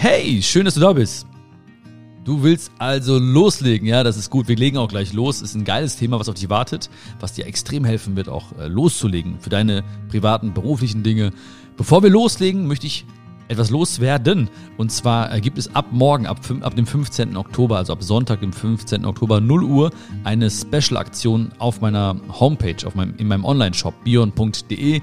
Hey, schön, dass du da bist. Du willst also loslegen, ja, das ist gut. Wir legen auch gleich los. Ist ein geiles Thema, was auf dich wartet, was dir extrem helfen wird, auch äh, loszulegen für deine privaten, beruflichen Dinge. Bevor wir loslegen, möchte ich etwas loswerden. Und zwar äh, gibt es ab morgen, ab, ab dem 15. Oktober, also ab Sonntag, dem 15. Oktober, 0 Uhr, eine Special-Aktion auf meiner Homepage, auf meinem, in meinem Online-Shop bion.de.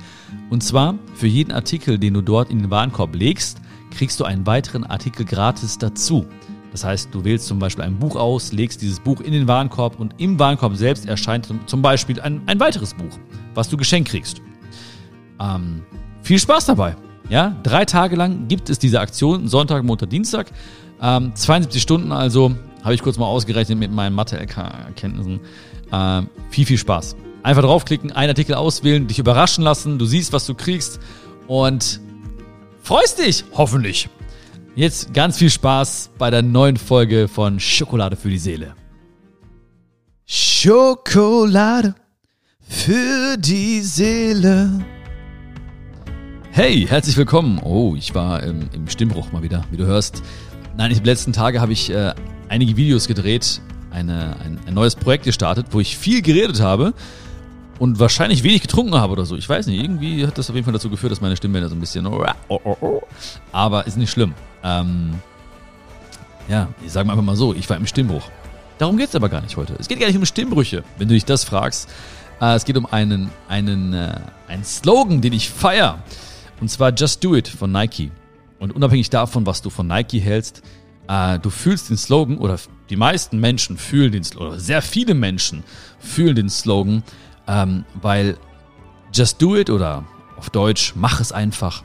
Und zwar für jeden Artikel, den du dort in den Warenkorb legst, kriegst du einen weiteren Artikel gratis dazu. Das heißt, du wählst zum Beispiel ein Buch aus, legst dieses Buch in den Warenkorb und im Warenkorb selbst erscheint zum Beispiel ein, ein weiteres Buch, was du geschenkt kriegst. Ähm, viel Spaß dabei! Ja, drei Tage lang gibt es diese Aktion, Sonntag, Montag, Dienstag. Ähm, 72 Stunden also, habe ich kurz mal ausgerechnet mit meinen Mathe-LK-Erkenntnissen. Ähm, viel, viel Spaß. Einfach draufklicken, einen Artikel auswählen, dich überraschen lassen, du siehst, was du kriegst und freust dich, hoffentlich. Jetzt ganz viel Spaß bei der neuen Folge von Schokolade für die Seele. Schokolade für die Seele. Hey, herzlich willkommen. Oh, ich war ähm, im Stimmbruch mal wieder, wie du hörst. Nein, die letzten Tage habe ich äh, einige Videos gedreht, eine, ein, ein neues Projekt gestartet, wo ich viel geredet habe und wahrscheinlich wenig getrunken habe oder so. Ich weiß nicht, irgendwie hat das auf jeden Fall dazu geführt, dass meine Stimmbänder so ein bisschen. Aber ist nicht schlimm. Ähm, ja, ich sage mal einfach mal so, ich war im Stimmbruch. Darum geht es aber gar nicht heute. Es geht gar nicht um Stimmbrüche, wenn du dich das fragst. Äh, es geht um einen, einen, äh, einen Slogan, den ich feiere. Und zwar Just Do It von Nike. Und unabhängig davon, was du von Nike hältst, äh, du fühlst den Slogan oder die meisten Menschen fühlen den Slogan, oder sehr viele Menschen fühlen den Slogan, ähm, weil Just Do It oder auf Deutsch mach es einfach.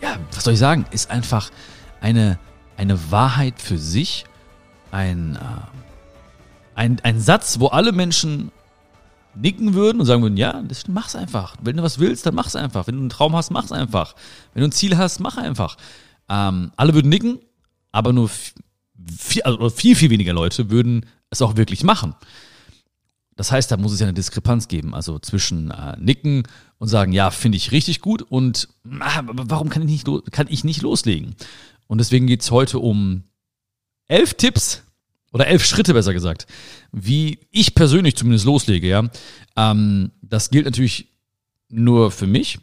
Ja, was soll ich sagen? Ist einfach eine, eine Wahrheit für sich, ein, äh, ein, ein Satz, wo alle Menschen nicken würden und sagen würden, ja, das, mach's einfach. Wenn du was willst, dann mach's einfach. Wenn du einen Traum hast, mach's einfach. Wenn du ein Ziel hast, mach einfach. Ähm, alle würden nicken, aber nur viel, also viel, viel weniger Leute würden es auch wirklich machen. Das heißt, da muss es ja eine Diskrepanz geben, also zwischen äh, nicken und sagen, ja, finde ich richtig gut und ah, warum kann ich, nicht, kann ich nicht loslegen? Und deswegen geht's heute um elf Tipps, oder elf Schritte besser gesagt, wie ich persönlich zumindest loslege, ja. Ähm, das gilt natürlich nur für mich.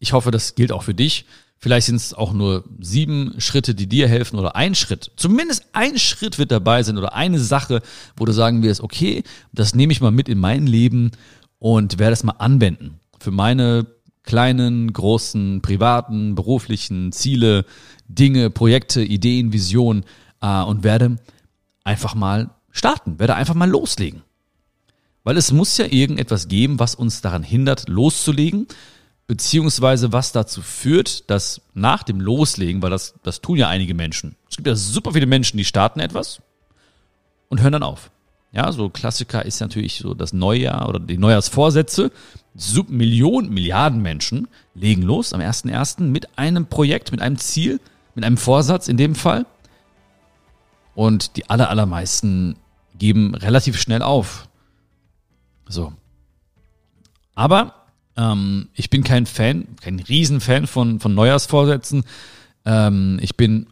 Ich hoffe, das gilt auch für dich. Vielleicht sind es auch nur sieben Schritte, die dir helfen oder ein Schritt. Zumindest ein Schritt wird dabei sein oder eine Sache, wo du sagen wirst, okay, das nehme ich mal mit in mein Leben und werde es mal anwenden. Für meine kleinen, großen, privaten, beruflichen Ziele, Dinge, Projekte, Ideen, Visionen äh, und werde einfach mal starten, werde einfach mal loslegen. Weil es muss ja irgendetwas geben, was uns daran hindert, loszulegen, beziehungsweise was dazu führt, dass nach dem Loslegen, weil das, das tun ja einige Menschen, es gibt ja super viele Menschen, die starten etwas und hören dann auf. Ja, so Klassiker ist natürlich so das Neujahr oder die Neujahrsvorsätze. Sub Millionen, Milliarden Menschen legen los am 1.1. mit einem Projekt, mit einem Ziel, mit einem Vorsatz in dem Fall und die aller, allermeisten geben relativ schnell auf. So. Aber ähm, ich bin kein Fan, kein Riesenfan von, von Neujahrsvorsätzen. Ähm, ich bin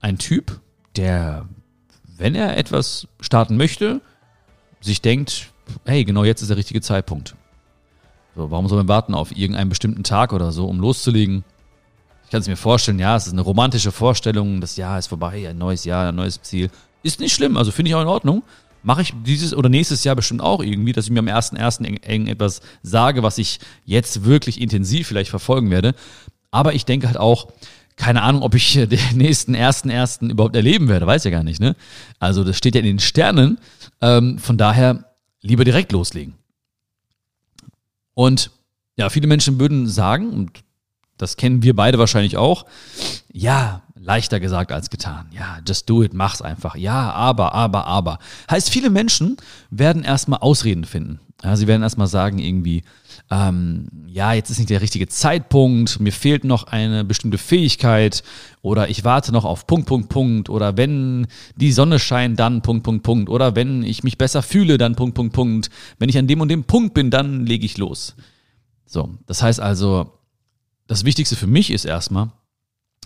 ein Typ, der, wenn er etwas starten möchte, sich denkt, hey, genau jetzt ist der richtige Zeitpunkt. So, warum soll man warten auf irgendeinen bestimmten Tag oder so, um loszulegen? Ich kann es mir vorstellen, ja, es ist eine romantische Vorstellung, das Jahr ist vorbei, ein neues Jahr, ein neues Ziel. Ist nicht schlimm, also finde ich auch in Ordnung. Mache ich dieses oder nächstes Jahr bestimmt auch irgendwie, dass ich mir am 1.1. irgendetwas sage, was ich jetzt wirklich intensiv vielleicht verfolgen werde. Aber ich denke halt auch, keine Ahnung, ob ich den nächsten ersten ersten überhaupt erleben werde, weiß ja gar nicht, ne? Also das steht ja in den Sternen. Ähm, von daher lieber direkt loslegen. Und ja, viele Menschen würden sagen, und das kennen wir beide wahrscheinlich auch. Ja, leichter gesagt als getan. Ja, just do it, mach's einfach. Ja, aber, aber, aber. Heißt, viele Menschen werden erstmal Ausreden finden. Ja, sie werden erstmal sagen irgendwie, ähm, ja, jetzt ist nicht der richtige Zeitpunkt, mir fehlt noch eine bestimmte Fähigkeit oder ich warte noch auf Punkt, Punkt, Punkt oder wenn die Sonne scheint, dann Punkt, Punkt, Punkt oder wenn ich mich besser fühle, dann Punkt, Punkt, Punkt. Wenn ich an dem und dem Punkt bin, dann lege ich los. So, das heißt also, das Wichtigste für mich ist erstmal,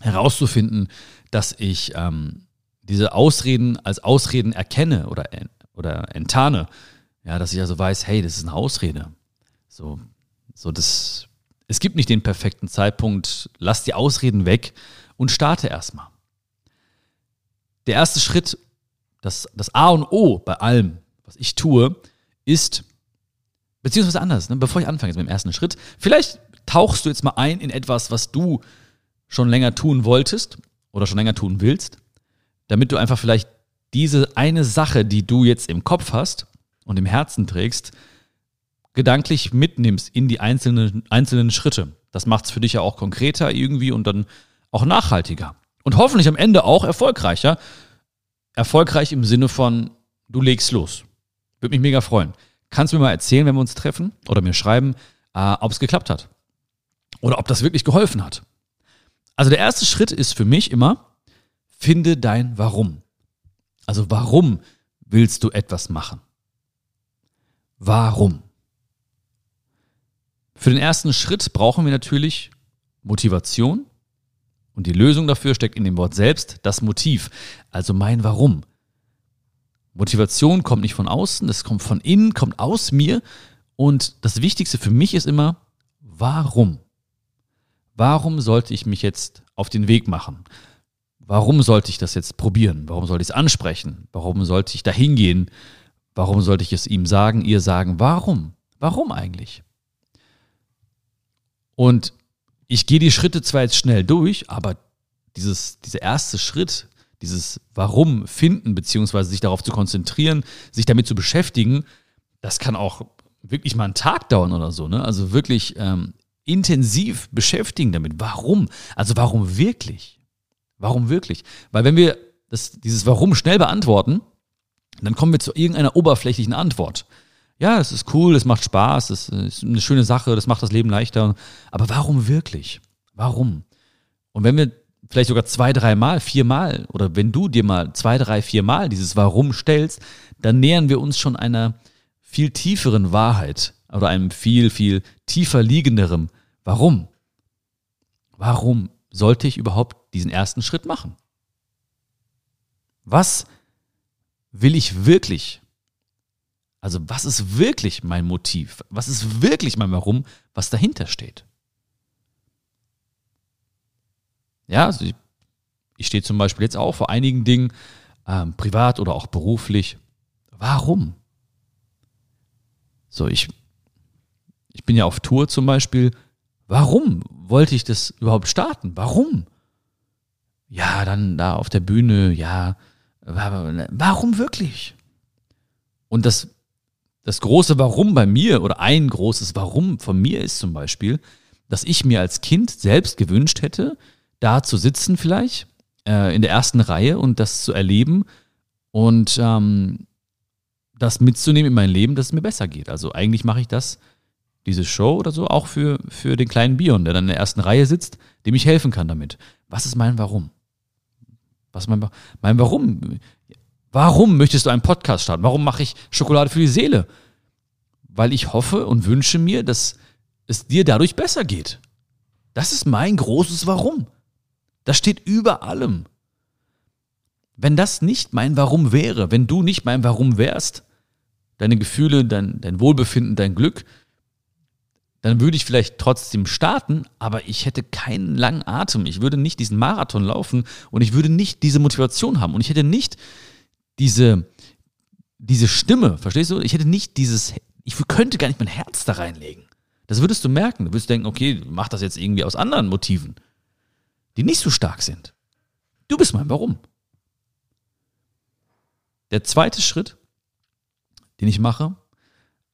herauszufinden, dass ich ähm, diese Ausreden als Ausreden erkenne oder, oder enttarne. Ja, dass ich also weiß, hey, das ist eine Ausrede. So, so das, es gibt nicht den perfekten Zeitpunkt. Lass die Ausreden weg und starte erstmal. Der erste Schritt, das, das A und O bei allem, was ich tue, ist, beziehungsweise anders, ne, bevor ich anfange jetzt mit dem ersten Schritt, vielleicht tauchst du jetzt mal ein in etwas, was du schon länger tun wolltest oder schon länger tun willst, damit du einfach vielleicht diese eine Sache, die du jetzt im Kopf hast und im Herzen trägst, gedanklich mitnimmst in die einzelnen, einzelnen Schritte. Das macht es für dich ja auch konkreter irgendwie und dann auch nachhaltiger. Und hoffentlich am Ende auch erfolgreicher. Erfolgreich im Sinne von, du legst los. Würde mich mega freuen. Kannst du mir mal erzählen, wenn wir uns treffen oder mir schreiben, äh, ob es geklappt hat? Oder ob das wirklich geholfen hat? Also der erste Schritt ist für mich immer, finde dein Warum. Also warum willst du etwas machen? Warum? Für den ersten Schritt brauchen wir natürlich Motivation und die Lösung dafür steckt in dem Wort selbst, das Motiv, also mein Warum. Motivation kommt nicht von außen, das kommt von innen, kommt aus mir und das Wichtigste für mich ist immer, warum? Warum sollte ich mich jetzt auf den Weg machen? Warum sollte ich das jetzt probieren? Warum sollte ich es ansprechen? Warum sollte ich da hingehen? Warum sollte ich es ihm sagen, ihr sagen? Warum? Warum eigentlich? Und ich gehe die Schritte zwar jetzt schnell durch, aber dieses, dieser erste Schritt, dieses Warum finden, beziehungsweise sich darauf zu konzentrieren, sich damit zu beschäftigen, das kann auch wirklich mal einen Tag dauern oder so. Ne? Also wirklich ähm, intensiv beschäftigen damit. Warum? Also warum wirklich? Warum wirklich? Weil wenn wir das, dieses Warum schnell beantworten, dann kommen wir zu irgendeiner oberflächlichen Antwort ja, es ist cool, es macht Spaß, es ist eine schöne Sache, das macht das Leben leichter. Aber warum wirklich? Warum? Und wenn wir vielleicht sogar zwei, dreimal, viermal oder wenn du dir mal zwei, drei, viermal dieses Warum stellst, dann nähern wir uns schon einer viel tieferen Wahrheit oder einem viel, viel tiefer liegenderen Warum. Warum sollte ich überhaupt diesen ersten Schritt machen? Was will ich wirklich? Also was ist wirklich mein Motiv? Was ist wirklich mein Warum, was dahinter steht? Ja, also ich, ich stehe zum Beispiel jetzt auch vor einigen Dingen, ähm, privat oder auch beruflich. Warum? So, ich, ich bin ja auf Tour zum Beispiel. Warum wollte ich das überhaupt starten? Warum? Ja, dann da auf der Bühne, ja, warum wirklich? Und das das große Warum bei mir oder ein großes Warum von mir ist zum Beispiel, dass ich mir als Kind selbst gewünscht hätte, da zu sitzen vielleicht äh, in der ersten Reihe und das zu erleben und ähm, das mitzunehmen in mein Leben, dass es mir besser geht. Also eigentlich mache ich das, diese Show oder so, auch für, für den kleinen Bion, der dann in der ersten Reihe sitzt, dem ich helfen kann damit. Was ist mein Warum? Was ist mein, mein Warum? Warum möchtest du einen Podcast starten? Warum mache ich Schokolade für die Seele? Weil ich hoffe und wünsche mir, dass es dir dadurch besser geht. Das ist mein großes Warum. Das steht über allem. Wenn das nicht mein Warum wäre, wenn du nicht mein Warum wärst, deine Gefühle, dein, dein Wohlbefinden, dein Glück, dann würde ich vielleicht trotzdem starten, aber ich hätte keinen langen Atem. Ich würde nicht diesen Marathon laufen und ich würde nicht diese Motivation haben und ich hätte nicht diese, diese Stimme, verstehst du? Ich hätte nicht dieses, ich könnte gar nicht mein Herz da reinlegen. Das würdest du merken. Du würdest denken, okay, mach das jetzt irgendwie aus anderen Motiven, die nicht so stark sind. Du bist mein Warum. Der zweite Schritt, den ich mache,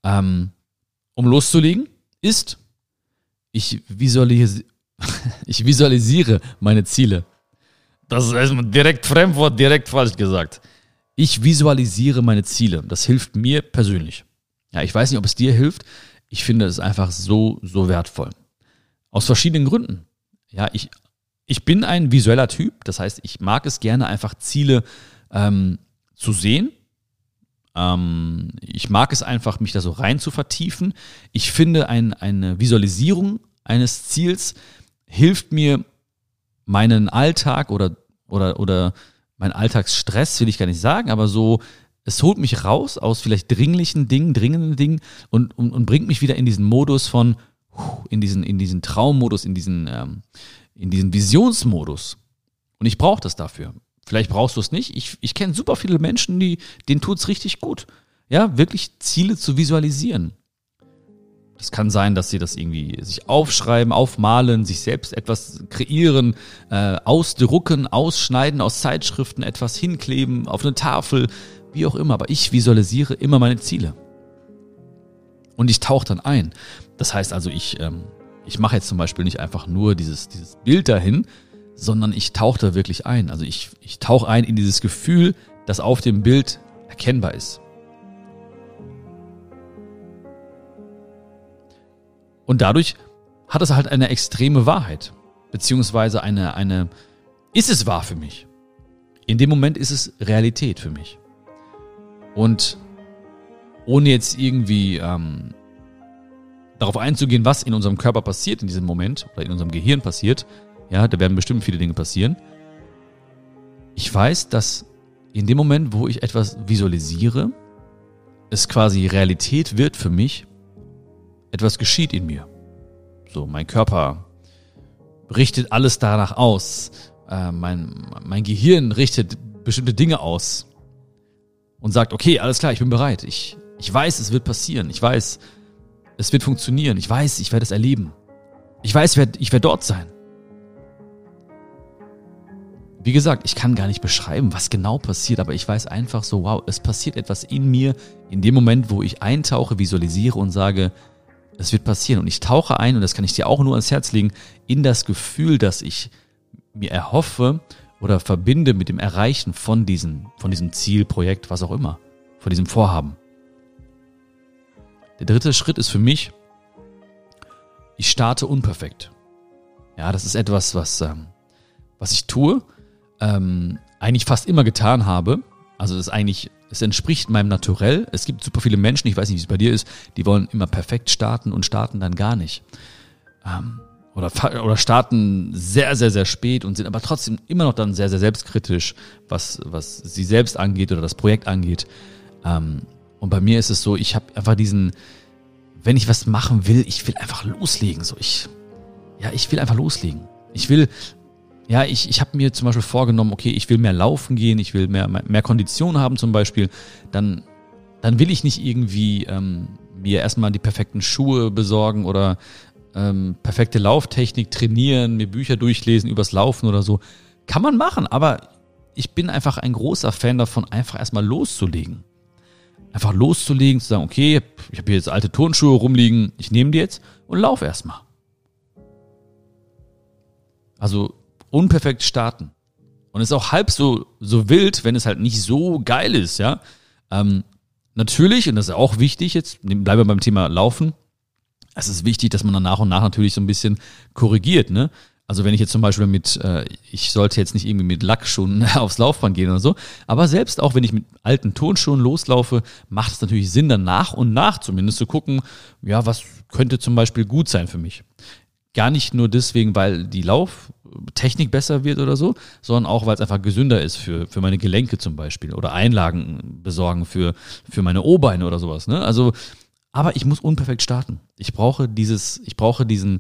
ähm, um loszulegen, ist, ich visualisiere, ich visualisiere meine Ziele. Das ist erstmal direkt Fremdwort, direkt falsch gesagt. Ich visualisiere meine Ziele. Das hilft mir persönlich. Ja, ich weiß nicht, ob es dir hilft. Ich finde es einfach so, so wertvoll. Aus verschiedenen Gründen. Ja, ich, ich bin ein visueller Typ. Das heißt, ich mag es gerne, einfach Ziele ähm, zu sehen. Ähm, ich mag es einfach, mich da so rein zu vertiefen. Ich finde, ein, eine Visualisierung eines Ziels hilft mir, meinen Alltag oder, oder, oder mein Alltagsstress, will ich gar nicht sagen, aber so, es holt mich raus aus vielleicht dringlichen Dingen, dringenden Dingen und, und, und bringt mich wieder in diesen Modus von, in diesen, in diesen Traummodus, in diesen, ähm, in diesen Visionsmodus. Und ich brauche das dafür. Vielleicht brauchst du es nicht. Ich, ich kenne super viele Menschen, die, denen tut es richtig gut. Ja, wirklich Ziele zu visualisieren. Das kann sein, dass sie das irgendwie sich aufschreiben, aufmalen, sich selbst etwas kreieren, äh, ausdrucken, ausschneiden aus Zeitschriften, etwas hinkleben, auf eine Tafel, wie auch immer. Aber ich visualisiere immer meine Ziele. Und ich tauche dann ein. Das heißt also, ich, ähm, ich mache jetzt zum Beispiel nicht einfach nur dieses, dieses Bild dahin, sondern ich tauche da wirklich ein. Also ich, ich tauche ein in dieses Gefühl, das auf dem Bild erkennbar ist. Und dadurch hat es halt eine extreme Wahrheit. Beziehungsweise eine, eine, ist es wahr für mich? In dem Moment ist es Realität für mich. Und ohne jetzt irgendwie ähm, darauf einzugehen, was in unserem Körper passiert in diesem Moment oder in unserem Gehirn passiert, ja, da werden bestimmt viele Dinge passieren. Ich weiß, dass in dem Moment, wo ich etwas visualisiere, es quasi Realität wird für mich etwas geschieht in mir. So, mein Körper richtet alles danach aus. Äh, mein, mein Gehirn richtet bestimmte Dinge aus und sagt, okay, alles klar, ich bin bereit. Ich, ich weiß, es wird passieren. Ich weiß, es wird funktionieren. Ich weiß, ich werde es erleben. Ich weiß, ich werde, ich werde dort sein. Wie gesagt, ich kann gar nicht beschreiben, was genau passiert, aber ich weiß einfach so, wow, es passiert etwas in mir in dem Moment, wo ich eintauche, visualisiere und sage, es wird passieren. Und ich tauche ein, und das kann ich dir auch nur ans Herz legen, in das Gefühl, das ich mir erhoffe oder verbinde mit dem Erreichen von diesem, von diesem Ziel, Projekt, was auch immer, von diesem Vorhaben. Der dritte Schritt ist für mich, ich starte unperfekt. Ja, das ist etwas, was, ähm, was ich tue, ähm, eigentlich fast immer getan habe. Also das ist eigentlich es entspricht meinem Naturell. Es gibt super viele Menschen, ich weiß nicht, wie es bei dir ist, die wollen immer perfekt starten und starten dann gar nicht. Ähm, oder, oder starten sehr, sehr, sehr spät und sind aber trotzdem immer noch dann sehr, sehr selbstkritisch, was, was sie selbst angeht oder das Projekt angeht. Ähm, und bei mir ist es so, ich habe einfach diesen, wenn ich was machen will, ich will einfach loslegen. So, ich, ja, ich will einfach loslegen. Ich will ja, ich, ich habe mir zum Beispiel vorgenommen, okay, ich will mehr laufen gehen, ich will mehr, mehr Kondition haben zum Beispiel, dann, dann will ich nicht irgendwie ähm, mir erstmal die perfekten Schuhe besorgen oder ähm, perfekte Lauftechnik trainieren, mir Bücher durchlesen übers Laufen oder so. Kann man machen, aber ich bin einfach ein großer Fan davon, einfach erstmal loszulegen. Einfach loszulegen, zu sagen, okay, ich habe hier jetzt alte Turnschuhe rumliegen, ich nehme die jetzt und lauf erstmal. Also unperfekt starten. Und es ist auch halb so, so wild, wenn es halt nicht so geil ist, ja. Ähm, natürlich, und das ist auch wichtig, jetzt bleiben wir beim Thema Laufen. Es ist wichtig, dass man dann nach und nach natürlich so ein bisschen korrigiert, ne? Also wenn ich jetzt zum Beispiel mit, äh, ich sollte jetzt nicht irgendwie mit Lackschuhen aufs Laufband gehen oder so, aber selbst auch wenn ich mit alten Tonschuhen loslaufe, macht es natürlich Sinn, dann nach und nach zumindest zu gucken, ja, was könnte zum Beispiel gut sein für mich. Gar nicht nur deswegen, weil die Lauftechnik besser wird oder so, sondern auch, weil es einfach gesünder ist für, für meine Gelenke zum Beispiel oder Einlagen besorgen für, für meine O-Beine oder sowas. Ne? Also, aber ich muss unperfekt starten. Ich brauche dieses, ich brauche diesen,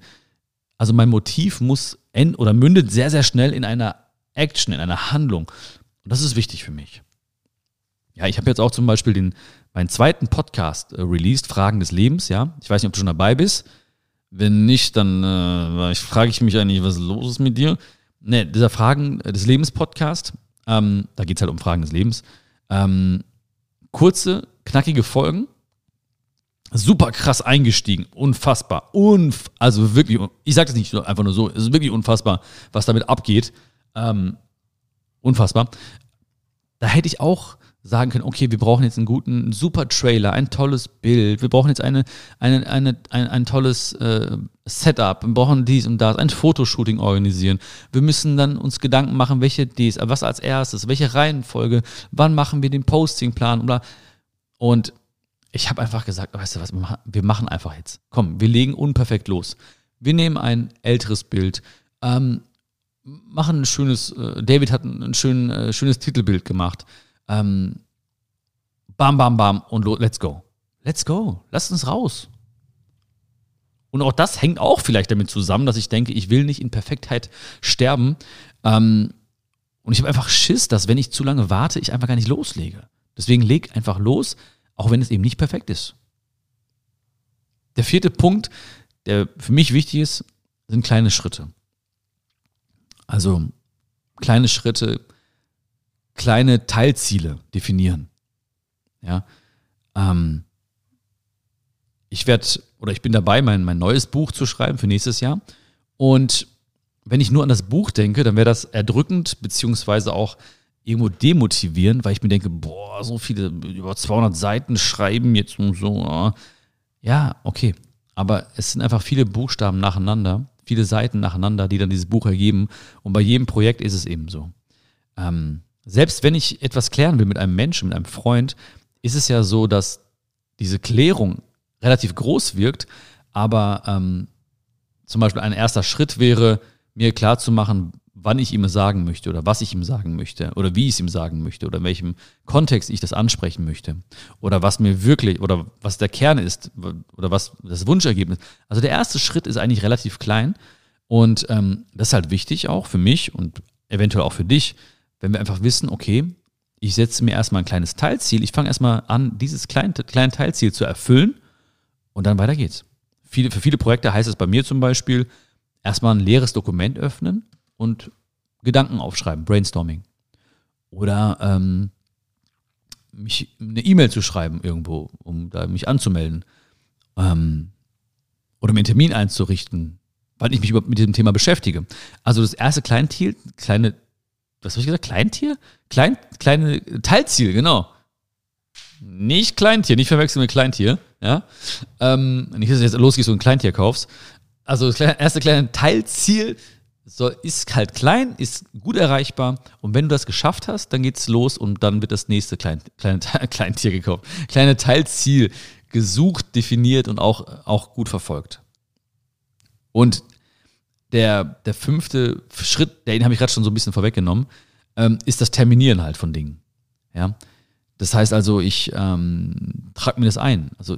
also mein Motiv muss end oder mündet sehr, sehr schnell in einer Action, in einer Handlung. Und das ist wichtig für mich. Ja, ich habe jetzt auch zum Beispiel den, meinen zweiten Podcast äh, released, Fragen des Lebens, ja. Ich weiß nicht, ob du schon dabei bist. Wenn nicht, dann äh, frage ich mich eigentlich, was los ist mit dir. Ne, dieser Fragen des Lebens Podcast, ähm, da geht es halt um Fragen des Lebens. Ähm, kurze, knackige Folgen. Super krass eingestiegen. Unfassbar. Unf also wirklich, ich sage das nicht einfach nur so, es ist wirklich unfassbar, was damit abgeht. Ähm, unfassbar. Da hätte ich auch sagen können, okay, wir brauchen jetzt einen guten, super Trailer, ein tolles Bild, wir brauchen jetzt eine, eine, eine, ein, ein tolles äh, Setup, wir brauchen dies und das, ein Fotoshooting organisieren. Wir müssen dann uns Gedanken machen, welche dies, was als erstes, welche Reihenfolge, wann machen wir den Postingplan oder und ich habe einfach gesagt, weißt du was, wir machen einfach jetzt. Komm, wir legen unperfekt los. Wir nehmen ein älteres Bild, ähm, machen ein schönes, äh, David hat ein, schön, äh, schönes Titelbild gemacht. Ähm, bam, bam, bam und let's go. Let's go. Lasst uns raus. Und auch das hängt auch vielleicht damit zusammen, dass ich denke, ich will nicht in Perfektheit sterben. Ähm, und ich habe einfach Schiss, dass wenn ich zu lange warte, ich einfach gar nicht loslege. Deswegen leg einfach los, auch wenn es eben nicht perfekt ist. Der vierte Punkt, der für mich wichtig ist, sind kleine Schritte. Also kleine Schritte, kleine Teilziele definieren. Ja. Ähm, ich werde oder ich bin dabei, mein, mein neues Buch zu schreiben für nächstes Jahr. Und wenn ich nur an das Buch denke, dann wäre das erdrückend, beziehungsweise auch irgendwo demotivierend, weil ich mir denke, boah, so viele, über 200 Seiten schreiben jetzt und so. Ja, okay. Aber es sind einfach viele Buchstaben nacheinander, viele Seiten nacheinander, die dann dieses Buch ergeben. Und bei jedem Projekt ist es eben so. Ähm, selbst wenn ich etwas klären will mit einem Menschen, mit einem Freund, ist es ja so, dass diese Klärung relativ groß wirkt, aber ähm, zum Beispiel ein erster Schritt wäre, mir klar zu machen, wann ich ihm sagen möchte oder was ich ihm sagen möchte oder wie ich es ihm sagen möchte oder in welchem Kontext ich das ansprechen möchte oder was mir wirklich oder was der Kern ist oder was das Wunschergebnis. Also der erste Schritt ist eigentlich relativ klein und ähm, das ist halt wichtig auch für mich und eventuell auch für dich, wenn wir einfach wissen, okay, ich setze mir erstmal ein kleines Teilziel, ich fange erstmal an, dieses kleine, kleine Teilziel zu erfüllen und dann weiter geht's. Viele, für viele Projekte heißt es bei mir zum Beispiel, erstmal ein leeres Dokument öffnen und Gedanken aufschreiben, Brainstorming. Oder ähm, mich eine E-Mail zu schreiben irgendwo, um da mich anzumelden. Ähm, oder mir einen Termin einzurichten, weil ich mich mit diesem Thema beschäftige. Also das erste Kleintier, kleine, was habe ich gesagt? Kleintier? Klein, kleine Teilziel, genau. Nicht Kleintier, nicht verwechseln mit Kleintier. Ja? Ähm, nicht, dass du jetzt losgehst und ein Kleintier kaufst. Also das erste kleine Teilziel soll, ist halt klein, ist gut erreichbar. Und wenn du das geschafft hast, dann geht's los und dann wird das nächste kleine, kleine Kleintier gekauft. Kleine Teilziel gesucht, definiert und auch, auch gut verfolgt. Und der, der fünfte Schritt, den habe ich gerade schon so ein bisschen vorweggenommen, ähm, ist das Terminieren halt von Dingen. Ja. Das heißt also, ich ähm, trage mir das ein. Also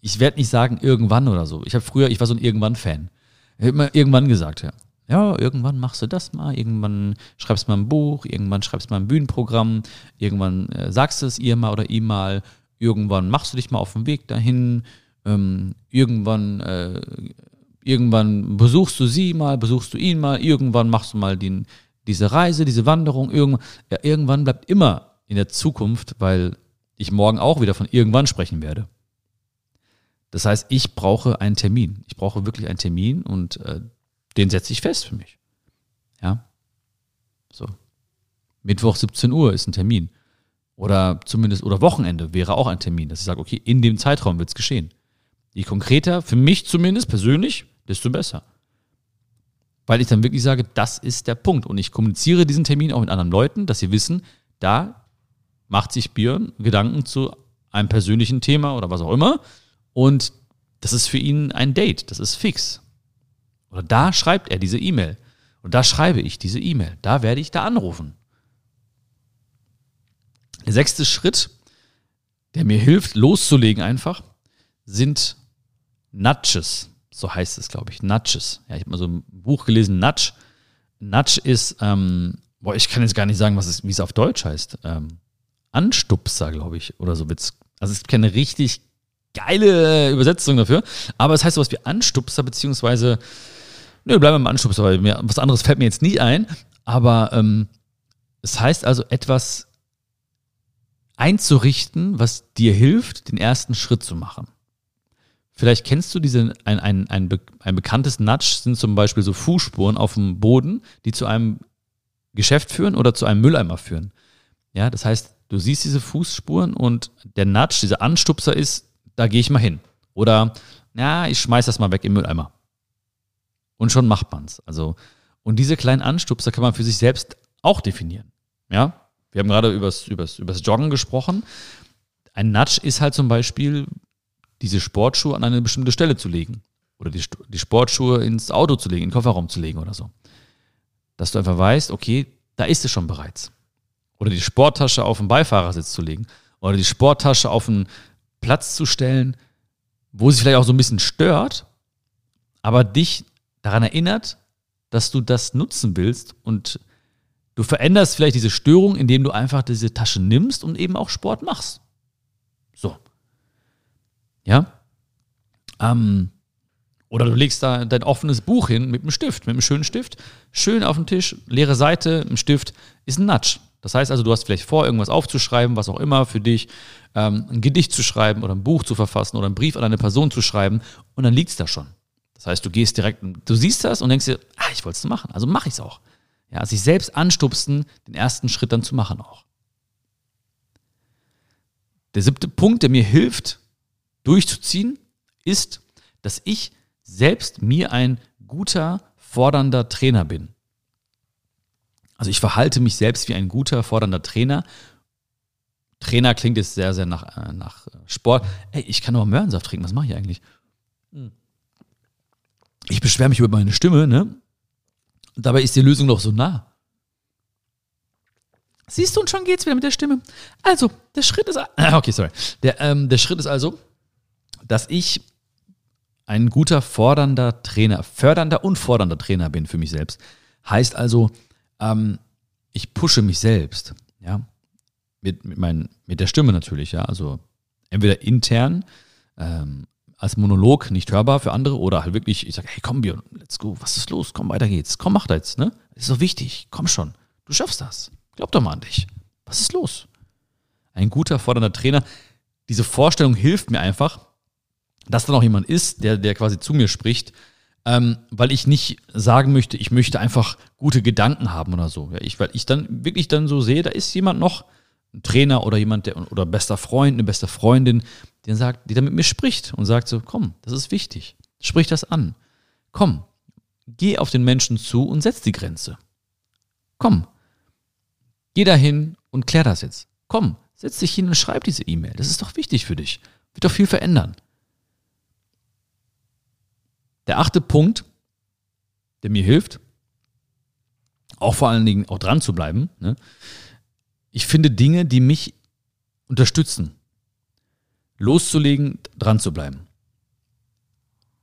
ich werde nicht sagen irgendwann oder so. Ich habe früher, ich war so ein Irgendwann-Fan. Ich habe immer irgendwann gesagt, ja. Ja, irgendwann machst du das mal, irgendwann schreibst du mal ein Buch, irgendwann schreibst du mal ein Bühnenprogramm, irgendwann äh, sagst du es ihr mal oder ihm mal, irgendwann machst du dich mal auf den Weg dahin, ähm, irgendwann, äh, irgendwann besuchst du sie mal, besuchst du ihn mal, irgendwann machst du mal den, diese Reise, diese Wanderung, irgendwann, ja, irgendwann bleibt immer in der Zukunft, weil ich morgen auch wieder von irgendwann sprechen werde. Das heißt, ich brauche einen Termin. Ich brauche wirklich einen Termin und äh, den setze ich fest für mich. Ja. So. Mittwoch 17 Uhr ist ein Termin. Oder zumindest, oder Wochenende wäre auch ein Termin, dass ich sage, okay, in dem Zeitraum wird es geschehen. Je konkreter, für mich zumindest persönlich, desto besser. Weil ich dann wirklich sage, das ist der Punkt. Und ich kommuniziere diesen Termin auch mit anderen Leuten, dass sie wissen, da macht sich Björn Gedanken zu einem persönlichen Thema oder was auch immer. Und das ist für ihn ein Date, das ist fix. Oder da schreibt er diese E-Mail. Und da schreibe ich diese E-Mail. Da werde ich da anrufen. Der sechste Schritt, der mir hilft, loszulegen einfach, sind Nudges. So heißt es, glaube ich. Nudges. Ja, ich habe mal so ein Buch gelesen, Nudge. Nudge ist, ähm, boah, ich kann jetzt gar nicht sagen, was es, wie es auf Deutsch heißt. Ähm, Anstupser, glaube ich, oder so wird's. Also es gibt keine richtig geile Übersetzung dafür, aber es heißt sowas wie Anstupser, beziehungsweise, nö, bleiben wir beim Anstupser, weil mir was anderes fällt mir jetzt nie ein, aber ähm, es heißt also etwas einzurichten, was dir hilft, den ersten Schritt zu machen. Vielleicht kennst du diese, ein, ein, ein, ein bekanntes Nudge sind zum Beispiel so Fußspuren auf dem Boden, die zu einem Geschäft führen oder zu einem Mülleimer führen. Ja, das heißt, Du siehst diese Fußspuren und der Nudge, dieser Anstupser ist, da gehe ich mal hin. Oder, ja, ich schmeiß das mal weg im Mülleimer. Und schon macht man's. Also, und diese kleinen Anstupser kann man für sich selbst auch definieren. Ja, wir haben gerade übers, übers, übers Joggen gesprochen. Ein Nudge ist halt zum Beispiel, diese Sportschuhe an eine bestimmte Stelle zu legen. Oder die, die Sportschuhe ins Auto zu legen, in den Kofferraum zu legen oder so. dass du einfach weißt, okay, da ist es schon bereits. Oder die Sporttasche auf den Beifahrersitz zu legen. Oder die Sporttasche auf einen Platz zu stellen, wo sie vielleicht auch so ein bisschen stört, aber dich daran erinnert, dass du das nutzen willst und du veränderst vielleicht diese Störung, indem du einfach diese Tasche nimmst und eben auch Sport machst. Ja? Ähm, oder du legst da dein offenes Buch hin mit einem Stift, mit einem schönen Stift, schön auf den Tisch, leere Seite, ein Stift, ist ein Nudge. Das heißt also, du hast vielleicht vor, irgendwas aufzuschreiben, was auch immer für dich, ähm, ein Gedicht zu schreiben oder ein Buch zu verfassen oder einen Brief an eine Person zu schreiben und dann liegt es da schon. Das heißt, du gehst direkt, du siehst das und denkst dir, ah, ich wollte es machen, also mache ich es auch. Ja, sich selbst anstupsen, den ersten Schritt dann zu machen auch. Der siebte Punkt, der mir hilft, durchzuziehen, ist, dass ich selbst mir ein guter, fordernder Trainer bin. Also ich verhalte mich selbst wie ein guter, fordernder Trainer. Trainer klingt jetzt sehr, sehr nach, äh, nach Sport. Ey, ich kann auch Möhrensaft trinken, was mache ich eigentlich? Ich beschwere mich über meine Stimme, ne? Dabei ist die Lösung doch so nah. Siehst du, und schon geht's wieder mit der Stimme. Also, der Schritt ist. Okay, sorry. Der, ähm, der Schritt ist also, dass ich ein guter fordernder Trainer, fördernder und fordernder Trainer bin für mich selbst. Heißt also, ähm, ich pushe mich selbst, ja, mit, mit, mein, mit der Stimme natürlich, ja, also entweder intern ähm, als Monolog nicht hörbar für andere oder halt wirklich, ich sage, hey komm Björn, let's go, was ist los, komm, weiter geht's, komm, mach das, ne, das ist so wichtig, komm schon, du schaffst das, glaub doch mal an dich, was ist los? Ein guter, fordernder Trainer, diese Vorstellung hilft mir einfach, dass da noch jemand ist, der, der quasi zu mir spricht, ähm, weil ich nicht sagen möchte, ich möchte einfach gute Gedanken haben oder so. Ja, ich, weil ich dann wirklich dann so sehe, da ist jemand noch, ein Trainer oder jemand, der, oder bester Freund, eine beste Freundin, die dann sagt, die dann mit mir spricht und sagt so, komm, das ist wichtig. Sprich das an. Komm, geh auf den Menschen zu und setz die Grenze. Komm, geh dahin und klär das jetzt. Komm, setz dich hin und schreib diese E-Mail. Das ist doch wichtig für dich. Wird doch viel verändern. Der achte Punkt, der mir hilft, auch vor allen Dingen auch dran zu bleiben, ne? ich finde Dinge, die mich unterstützen. Loszulegen, dran zu bleiben.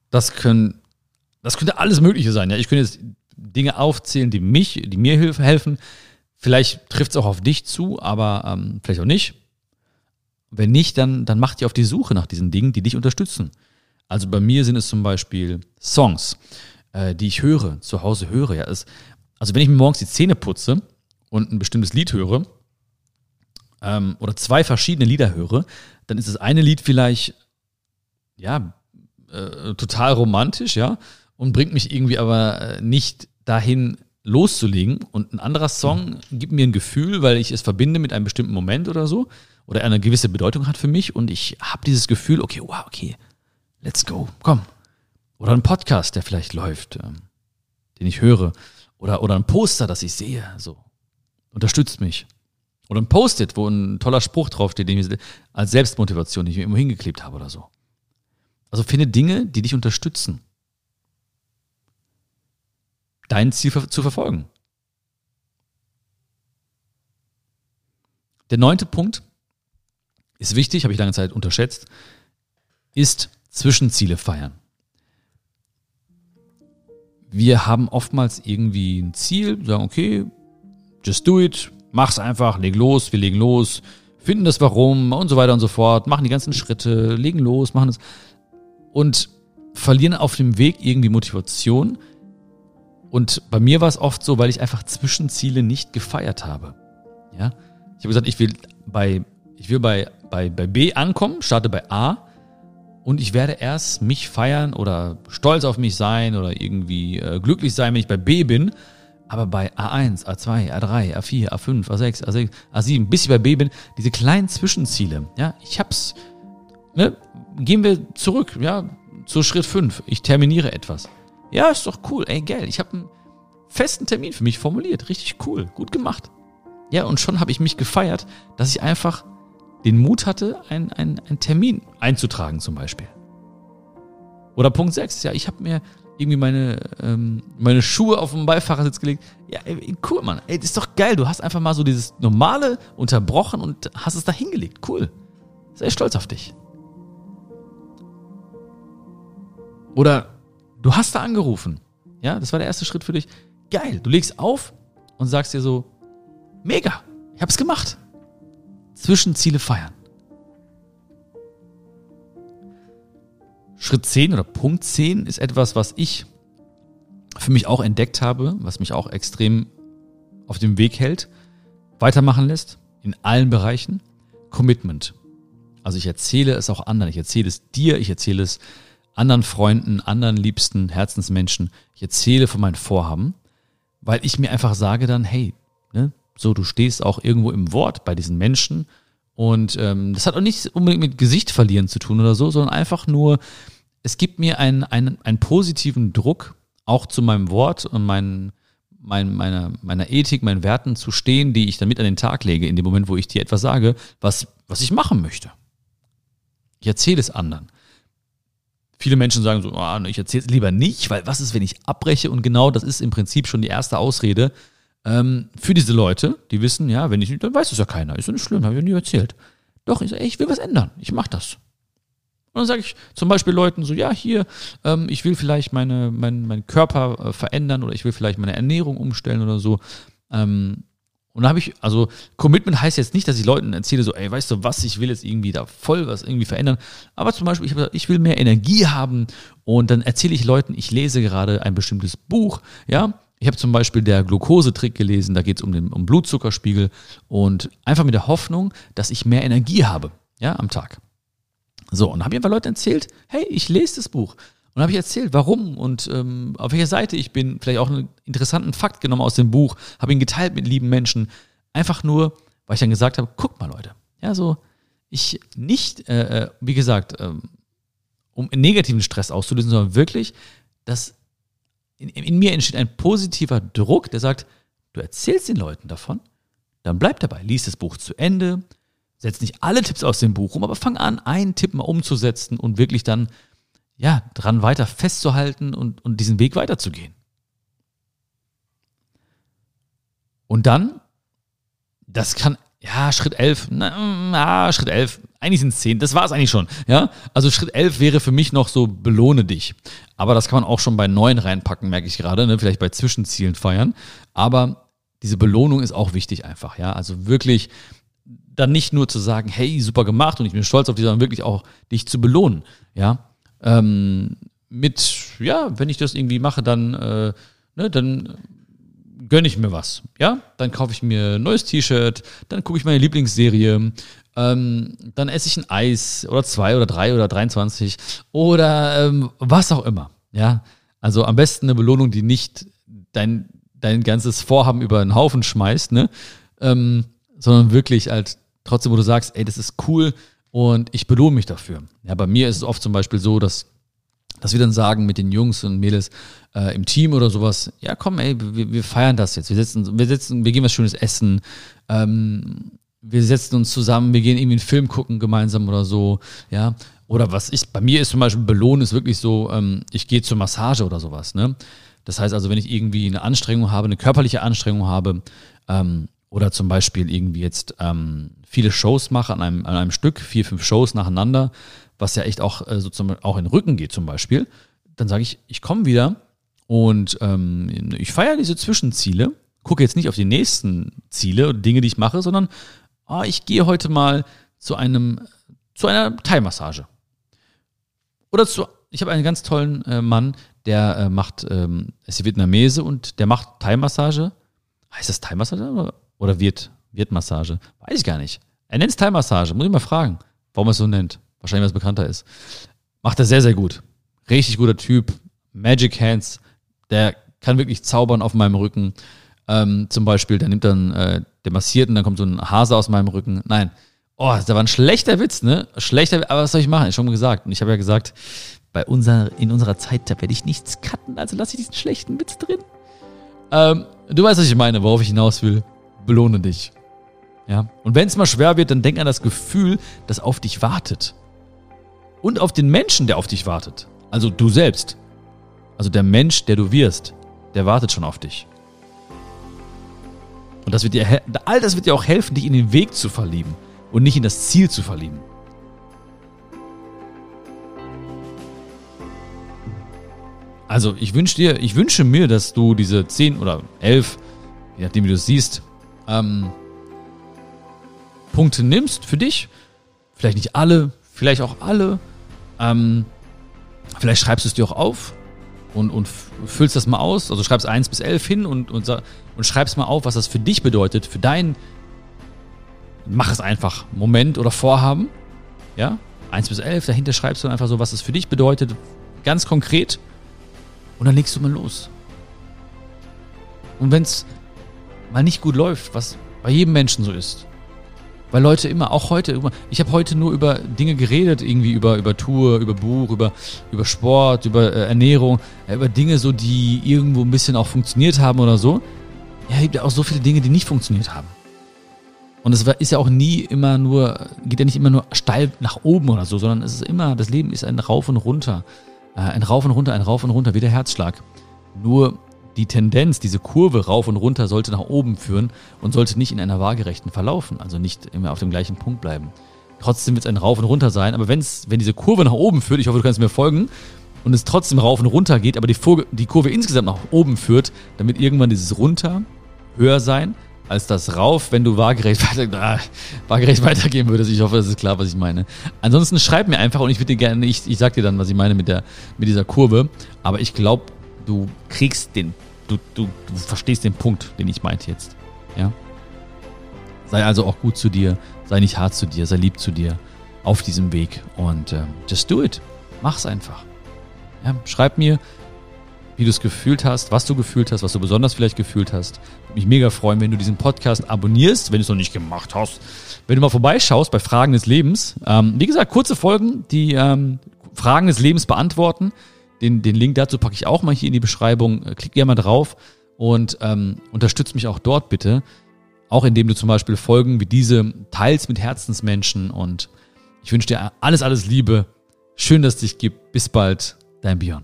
Das können, das könnte alles Mögliche sein. Ja? Ich könnte jetzt Dinge aufzählen, die mich, die mir helfen. Vielleicht trifft es auch auf dich zu, aber ähm, vielleicht auch nicht. Wenn nicht, dann, dann mach dich auf die Suche nach diesen Dingen, die dich unterstützen. Also bei mir sind es zum Beispiel Songs, äh, die ich höre, zu Hause höre. Ja, es, also wenn ich mir morgens die Zähne putze und ein bestimmtes Lied höre, ähm, oder zwei verschiedene Lieder höre, dann ist das eine Lied vielleicht, ja, äh, total romantisch, ja, und bringt mich irgendwie aber äh, nicht dahin loszulegen. Und ein anderer Song gibt mir ein Gefühl, weil ich es verbinde mit einem bestimmten Moment oder so, oder eine gewisse Bedeutung hat für mich und ich habe dieses Gefühl, okay, wow, okay, let's go, komm. Oder ein Podcast, der vielleicht läuft, ähm, den ich höre. Oder, oder ein Poster, das ich sehe, so. Unterstützt mich. Oder ein Post-it, wo ein toller Spruch draufsteht, den ich als Selbstmotivation, den ich mir immer hingeklebt habe oder so. Also finde Dinge, die dich unterstützen, dein Ziel zu verfolgen. Der neunte Punkt ist wichtig, habe ich lange Zeit unterschätzt, ist Zwischenziele feiern. Wir haben oftmals irgendwie ein Ziel, sagen, okay, just do it, mach's einfach, leg los, wir legen los, finden das Warum und so weiter und so fort, machen die ganzen Schritte, legen los, machen es und verlieren auf dem Weg irgendwie Motivation. Und bei mir war es oft so, weil ich einfach Zwischenziele nicht gefeiert habe. Ja, ich habe gesagt, ich will bei, ich will bei, bei, bei B ankommen, starte bei A und ich werde erst mich feiern oder stolz auf mich sein oder irgendwie äh, glücklich sein, wenn ich bei B bin. Aber bei A1, A2, A3, A4, A5, A6, A6, A7, bis ich bei B bin, diese kleinen Zwischenziele, ja, ich hab's, ne, gehen wir zurück, ja, zu Schritt 5. Ich terminiere etwas. Ja, ist doch cool, ey, geil. Ich habe einen festen Termin für mich formuliert. Richtig cool, gut gemacht. Ja, und schon habe ich mich gefeiert, dass ich einfach den Mut hatte, einen ein Termin einzutragen zum Beispiel. Oder Punkt 6, ja, ich habe mir irgendwie meine, ähm, meine Schuhe auf den Beifahrersitz gelegt. Ja, ey, cool, Mann. Ey, das ist doch geil. Du hast einfach mal so dieses Normale unterbrochen und hast es da hingelegt. Cool. Sehr stolz auf dich. Oder du hast da angerufen. Ja, das war der erste Schritt für dich. Geil. Du legst auf und sagst dir so, mega. Ich hab's gemacht. Zwischenziele feiern. Schritt 10 oder Punkt 10 ist etwas, was ich für mich auch entdeckt habe, was mich auch extrem auf dem Weg hält, weitermachen lässt, in allen Bereichen. Commitment. Also ich erzähle es auch anderen. Ich erzähle es dir, ich erzähle es anderen Freunden, anderen liebsten Herzensmenschen. Ich erzähle von meinen Vorhaben, weil ich mir einfach sage dann, hey, ne, so du stehst auch irgendwo im Wort bei diesen Menschen und ähm, das hat auch nichts unbedingt mit Gesicht verlieren zu tun oder so, sondern einfach nur, es gibt mir einen, einen, einen positiven Druck, auch zu meinem Wort und meinen, mein, meiner, meiner Ethik, meinen Werten zu stehen, die ich dann mit an den Tag lege, in dem Moment, wo ich dir etwas sage, was, was ich machen möchte. Ich erzähle es anderen. Viele Menschen sagen so, oh, ich erzähle es lieber nicht, weil was ist, wenn ich abbreche? Und genau das ist im Prinzip schon die erste Ausrede, ähm, für diese Leute, die wissen, ja, wenn ich nicht, dann weiß es ja keiner. Ist ja nicht schlimm, habe ich ja nie erzählt. Doch, ich, ich will was ändern. Ich mache das. Und dann sage ich zum Beispiel Leuten so, ja, hier, ähm, ich will vielleicht meine, mein, meinen Körper äh, verändern oder ich will vielleicht meine Ernährung umstellen oder so. Ähm, und da habe ich, also Commitment heißt jetzt nicht, dass ich Leuten erzähle, so, ey, weißt du was, ich will jetzt irgendwie da voll was irgendwie verändern. Aber zum Beispiel, ich, gesagt, ich will mehr Energie haben und dann erzähle ich Leuten, ich lese gerade ein bestimmtes Buch, ja, ich habe zum Beispiel der Glukosetrick gelesen, da geht es um den um Blutzuckerspiegel und einfach mit der Hoffnung, dass ich mehr Energie habe, ja, am Tag. So, und habe ich einfach Leuten erzählt, hey, ich lese das Buch. Und habe ich erzählt, warum und ähm, auf welcher Seite ich bin, vielleicht auch einen interessanten Fakt genommen aus dem Buch, habe ihn geteilt mit lieben Menschen. Einfach nur, weil ich dann gesagt habe, guck mal Leute, ja, so, ich nicht, äh, äh wie gesagt, ähm, um negativen Stress auszulösen, sondern wirklich, dass in, in mir entsteht ein positiver Druck, der sagt, du erzählst den Leuten davon, dann bleib dabei, lies das Buch zu Ende, setz nicht alle Tipps aus dem Buch um, aber fang an, einen Tipp mal umzusetzen und wirklich dann, ja, dran weiter festzuhalten und, und diesen Weg weiterzugehen. Und dann, das kann, ja, Schritt 11, na, na Schritt 11, eigentlich sind es 10, das war es eigentlich schon, ja. Also Schritt 11 wäre für mich noch so, belohne dich. Aber das kann man auch schon bei neun reinpacken, merke ich gerade, ne? vielleicht bei Zwischenzielen feiern. Aber diese Belohnung ist auch wichtig einfach, ja. Also wirklich dann nicht nur zu sagen, hey, super gemacht und ich bin stolz auf dich, sondern wirklich auch dich zu belohnen, ja. Ähm, mit, ja, wenn ich das irgendwie mache, dann, äh, ne, dann gönne ich mir was, ja. Dann kaufe ich mir ein neues T-Shirt, dann gucke ich meine Lieblingsserie, ähm, dann esse ich ein Eis oder zwei oder drei oder 23 oder ähm, was auch immer. Ja, also am besten eine Belohnung, die nicht dein, dein ganzes Vorhaben über den Haufen schmeißt, ne? Ähm, sondern wirklich halt trotzdem, wo du sagst, ey, das ist cool und ich belohne mich dafür. Ja, bei mir ist es oft zum Beispiel so, dass dass wir dann sagen mit den Jungs und Mädels äh, im Team oder sowas, ja komm, ey, wir, wir feiern das jetzt. Wir sitzen, wir sitzen, wir gehen was Schönes essen. Ähm, wir setzen uns zusammen, wir gehen irgendwie einen Film gucken gemeinsam oder so, ja. Oder was ich, bei mir ist zum Beispiel Belohnen ist wirklich so, ähm, ich gehe zur Massage oder sowas, ne? Das heißt also, wenn ich irgendwie eine Anstrengung habe, eine körperliche Anstrengung habe, ähm, oder zum Beispiel irgendwie jetzt ähm, viele Shows mache an einem, an einem Stück, vier, fünf Shows nacheinander, was ja echt auch äh, sozusagen auch in den Rücken geht zum Beispiel, dann sage ich, ich komme wieder und ähm, ich feiere diese Zwischenziele, gucke jetzt nicht auf die nächsten Ziele und Dinge, die ich mache, sondern oh, ich gehe heute mal zu einem, zu einer Thai-Massage. Oder zu, ich habe einen ganz tollen äh, Mann, der äh, macht, ähm, ist Vietnamese und der macht Thai-Massage. Heißt das Thai-Massage oder, oder Viet, Viet-Massage? Weiß ich gar nicht. Er nennt es Thai-Massage, muss ich mal fragen, warum er es so nennt. Wahrscheinlich, es bekannter ist. Macht er sehr, sehr gut. Richtig guter Typ. Magic Hands. Der kann wirklich zaubern auf meinem Rücken. Ähm, zum Beispiel, der nimmt dann, äh, der massiert und dann kommt so ein Hase aus meinem Rücken. Nein. Oh, das war ein schlechter Witz, ne? Schlechter, aber was soll ich machen? Ich schon gesagt. Und ich habe ja gesagt, bei unserer, in unserer Zeit, da werde ich nichts cutten, also lasse ich diesen schlechten Witz drin. Ähm, du weißt, was ich meine, worauf ich hinaus will. Belohne dich. Ja. Und wenn es mal schwer wird, dann denk an das Gefühl, das auf dich wartet. Und auf den Menschen, der auf dich wartet. Also du selbst. Also der Mensch, der du wirst, der wartet schon auf dich. Und das wird dir, all das wird dir auch helfen, dich in den Weg zu verlieben und nicht in das Ziel zu verlieben. Also ich wünsche dir, ich wünsche mir, dass du diese 10 oder 11, je nachdem wie du es siehst, ähm, Punkte nimmst für dich. Vielleicht nicht alle, vielleicht auch alle. Ähm, vielleicht schreibst du es dir auch auf und, und füllst das mal aus. Also schreibst 1 bis 11 hin und, und, und schreibst mal auf, was das für dich bedeutet, für dein, mach es einfach, Moment oder Vorhaben. Ja, 1 bis 11, dahinter schreibst du einfach so, was es für dich bedeutet, ganz konkret. Und dann legst du mal los. Und wenn es mal nicht gut läuft, was bei jedem Menschen so ist, weil Leute immer, auch heute, ich habe heute nur über Dinge geredet, irgendwie über, über Tour, über Buch, über, über Sport, über äh, Ernährung, äh, über Dinge so, die irgendwo ein bisschen auch funktioniert haben oder so. Ja, es gibt ja auch so viele Dinge, die nicht funktioniert haben. Und es ist ja auch nie immer nur, geht ja nicht immer nur steil nach oben oder so, sondern es ist immer, das Leben ist ein Rauf und Runter. Äh, ein Rauf und Runter, ein Rauf und Runter, wie der Herzschlag. Nur die Tendenz, diese Kurve rauf und runter sollte nach oben führen und sollte nicht in einer waagerechten verlaufen, also nicht immer auf dem gleichen Punkt bleiben. Trotzdem wird es ein Rauf und runter sein, aber wenn's, wenn diese Kurve nach oben führt, ich hoffe, du kannst mir folgen, und es trotzdem rauf und runter geht, aber die, Kurve, die Kurve insgesamt nach oben führt, damit irgendwann dieses runter höher sein als das rauf, wenn du waagerecht, weiter, ah, waagerecht weitergehen würdest. Ich hoffe, das ist klar, was ich meine. Ansonsten schreib mir einfach und ich würde dir gerne, ich, ich sag dir dann, was ich meine mit der, mit dieser Kurve. Aber ich glaube, du kriegst den du, du, du verstehst den Punkt, den ich meinte jetzt. Ja? Sei also auch gut zu dir, sei nicht hart zu dir, sei lieb zu dir auf diesem Weg und äh, just do it. Mach's einfach. Ja, schreib mir, wie du es gefühlt hast, was du gefühlt hast, was du besonders vielleicht gefühlt hast. Würde mich mega freuen, wenn du diesen Podcast abonnierst, wenn du es noch nicht gemacht hast. Wenn du mal vorbeischaust bei Fragen des Lebens. Ähm, wie gesagt, kurze Folgen, die ähm, Fragen des Lebens beantworten. Den, den Link dazu packe ich auch mal hier in die Beschreibung. Äh, klick gerne mal drauf und ähm, unterstützt mich auch dort bitte. Auch indem du zum Beispiel Folgen wie diese teilst mit Herzensmenschen. Und ich wünsche dir alles, alles Liebe. Schön, dass es dich gibt. Bis bald, dein Björn.